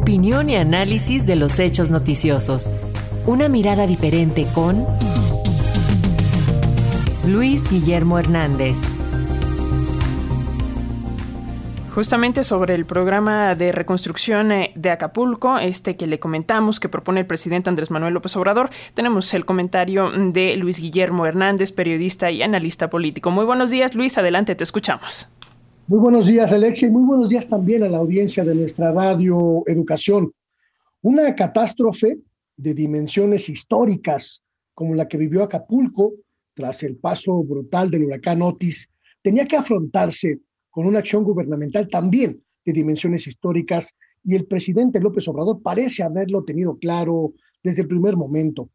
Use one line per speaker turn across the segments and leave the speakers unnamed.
Opinión y análisis de los hechos noticiosos. Una mirada diferente con Luis Guillermo Hernández.
Justamente sobre el programa de reconstrucción eh, de Acapulco, este que le comentamos que propone el presidente Andrés Manuel López Obrador, tenemos el comentario de Luis Guillermo Hernández, periodista y analista político. Muy buenos días, Luis, adelante, te escuchamos.
Muy buenos días, Alexia, y muy buenos días también a la audiencia de nuestra radio Educación. Una catástrofe de dimensiones históricas como la que vivió Acapulco tras el paso brutal del huracán Otis tenía que afrontarse con una acción gubernamental también de dimensiones históricas y el presidente López Obrador parece haberlo tenido claro desde el primer momento.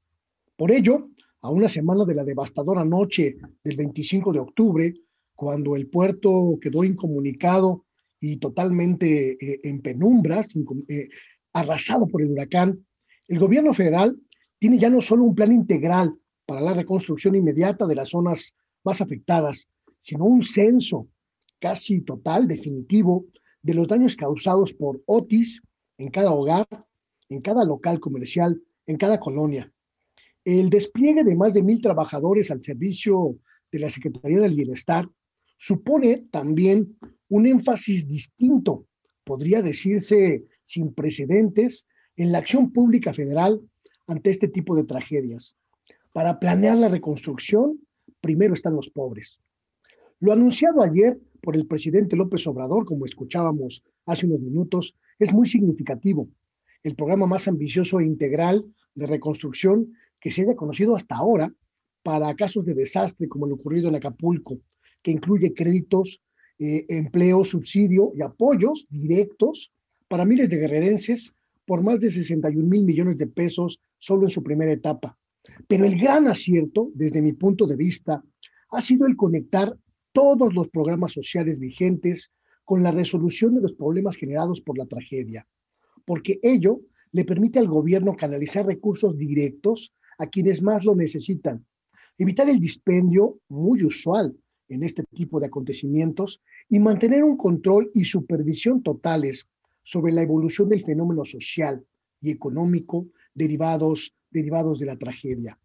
Por ello, a una semana de la devastadora noche del 25 de octubre, cuando el puerto quedó incomunicado y totalmente eh, en penumbras, eh, arrasado por el huracán, el gobierno federal tiene ya no solo un plan integral para la reconstrucción inmediata de las zonas más afectadas, sino un censo casi total, definitivo, de los daños causados por Otis en cada hogar, en cada local comercial, en cada colonia. El despliegue de más de mil trabajadores al servicio de la Secretaría del Bienestar supone también un énfasis distinto, podría decirse sin precedentes, en la acción pública federal ante este tipo de tragedias. Para planear la reconstrucción, primero están los pobres. Lo anunciado ayer por el presidente López Obrador, como escuchábamos hace unos minutos, es muy significativo. El programa más ambicioso e integral de reconstrucción que se haya conocido hasta ahora para casos de desastre como lo ocurrido en Acapulco, que incluye créditos, eh, empleo, subsidio y apoyos directos para miles de guerrerenses por más de 61 mil millones de pesos solo en su primera etapa. Pero el gran acierto, desde mi punto de vista, ha sido el conectar todos los programas sociales vigentes con la resolución de los problemas generados por la tragedia, porque ello le permite al gobierno canalizar recursos directos a quienes más lo necesitan, evitar el dispendio muy usual en este tipo de acontecimientos y mantener un control y supervisión totales sobre la evolución del fenómeno social y económico derivados, derivados de la tragedia.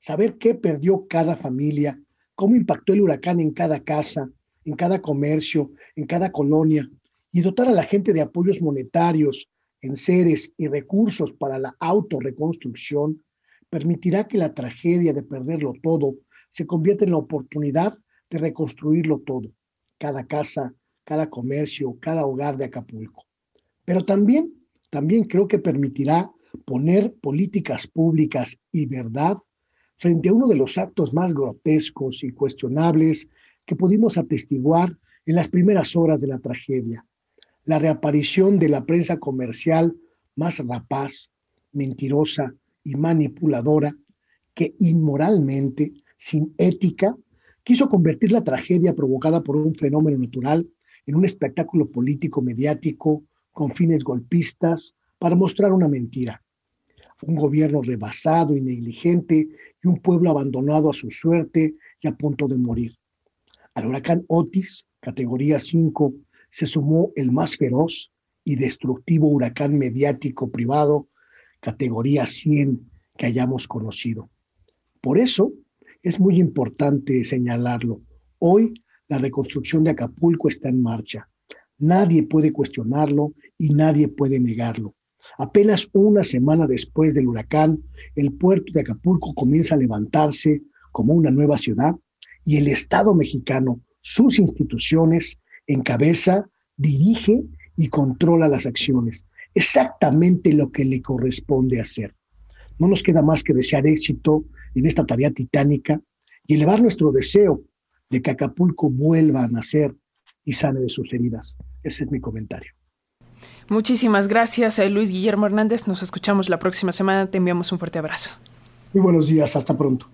Saber qué perdió cada familia, cómo impactó el huracán en cada casa, en cada comercio, en cada colonia, y dotar a la gente de apoyos monetarios, en seres y recursos para la autorreconstrucción, permitirá que la tragedia de perderlo todo se convierta en la oportunidad de reconstruirlo todo, cada casa, cada comercio, cada hogar de Acapulco. Pero también, también creo que permitirá poner políticas públicas y verdad frente a uno de los actos más grotescos y cuestionables que pudimos atestiguar en las primeras horas de la tragedia, la reaparición de la prensa comercial más rapaz, mentirosa y manipuladora que inmoralmente, sin ética, quiso convertir la tragedia provocada por un fenómeno natural en un espectáculo político mediático con fines golpistas para mostrar una mentira. Un gobierno rebasado y negligente y un pueblo abandonado a su suerte y a punto de morir. Al huracán Otis, categoría 5, se sumó el más feroz y destructivo huracán mediático privado, categoría 100, que hayamos conocido. Por eso, es muy importante señalarlo. Hoy la reconstrucción de Acapulco está en marcha. Nadie puede cuestionarlo y nadie puede negarlo. Apenas una semana después del huracán, el puerto de Acapulco comienza a levantarse como una nueva ciudad y el Estado mexicano, sus instituciones, encabeza, dirige y controla las acciones. Exactamente lo que le corresponde hacer. No nos queda más que desear éxito en esta tarea titánica y elevar nuestro deseo de que Acapulco vuelva a nacer y sane de sus heridas. Ese es mi comentario.
Muchísimas gracias, eh, Luis Guillermo Hernández. Nos escuchamos la próxima semana. Te enviamos un fuerte abrazo.
Muy buenos días. Hasta pronto.